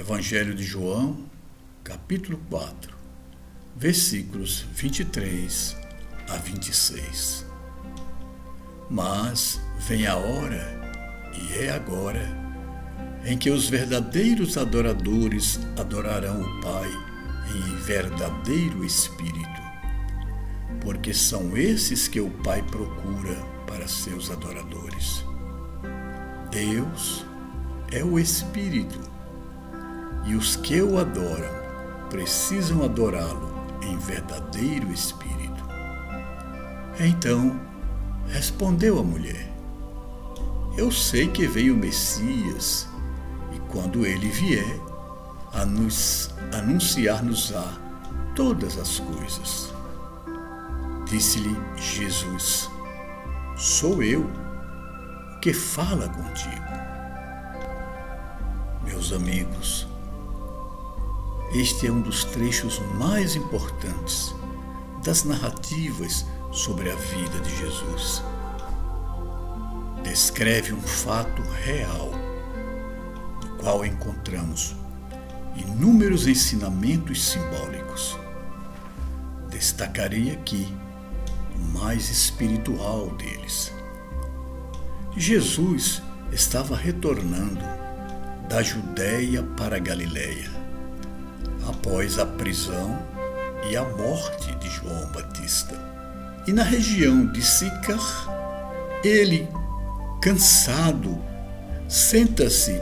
Evangelho de João, capítulo 4, versículos 23 a 26. Mas vem a hora, e é agora, em que os verdadeiros adoradores adorarão o Pai em verdadeiro espírito, porque são esses que o Pai procura para seus adoradores. Deus é o Espírito e os que o adoram precisam adorá-lo em verdadeiro espírito. Então respondeu a mulher: Eu sei que veio o Messias, e quando ele vier, anunciar-nos-á todas as coisas. Disse-lhe Jesus: Sou eu que fala contigo. Meus amigos, este é um dos trechos mais importantes das narrativas sobre a vida de Jesus. Descreve um fato real, no qual encontramos inúmeros ensinamentos simbólicos. Destacarei aqui o mais espiritual deles. Jesus estava retornando da Judéia para a Galiléia após a prisão e a morte de João Batista. E na região de Sicar, ele, cansado, senta-se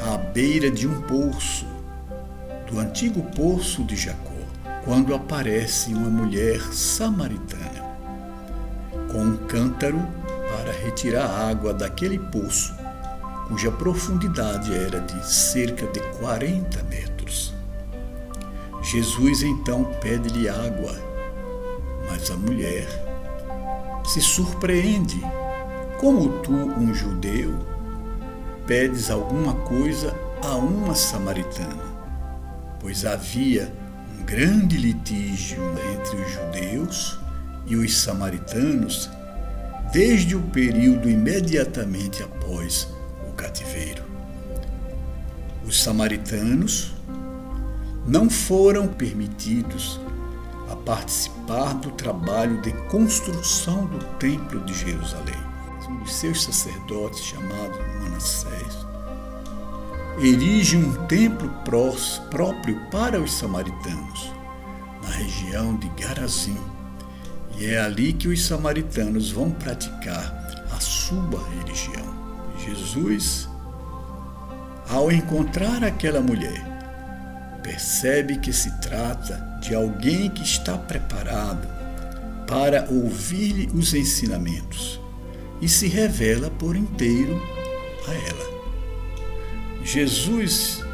à beira de um poço, do antigo poço de Jacó, quando aparece uma mulher samaritana com um cântaro para retirar água daquele poço, cuja profundidade era de cerca de 40 metros. Jesus então pede-lhe água, mas a mulher se surpreende. Como tu, um judeu, pedes alguma coisa a uma samaritana? Pois havia um grande litígio entre os judeus e os samaritanos desde o período imediatamente após o cativeiro. Os samaritanos não foram permitidos a participar do trabalho de construção do Templo de Jerusalém. Um dos seus sacerdotes, chamado Manassés, erige um templo próprio para os samaritanos, na região de Garazim. E é ali que os samaritanos vão praticar a sua religião. Jesus, ao encontrar aquela mulher, percebe que se trata de alguém que está preparado para ouvir os ensinamentos e se revela por inteiro a ela. Jesus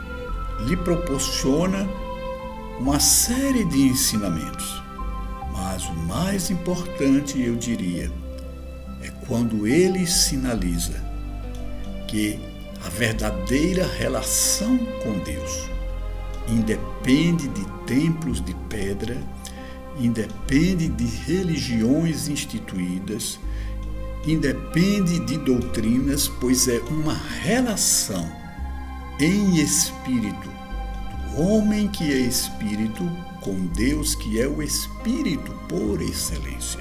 lhe proporciona uma série de ensinamentos, mas o mais importante, eu diria, é quando ele sinaliza que a verdadeira relação com Deus independe de templos de pedra, independe de religiões instituídas, independe de doutrinas, pois é uma relação em espírito do homem que é espírito com Deus que é o espírito por excelência.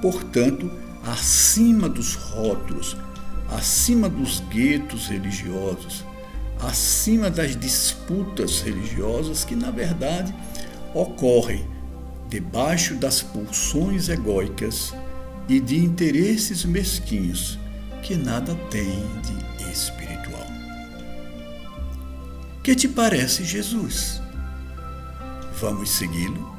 Portanto, acima dos rótulos, acima dos guetos religiosos, acima das disputas religiosas que, na verdade, ocorrem debaixo das pulsões egóicas e de interesses mesquinhos que nada têm de espiritual. Que te parece Jesus? Vamos segui-lo?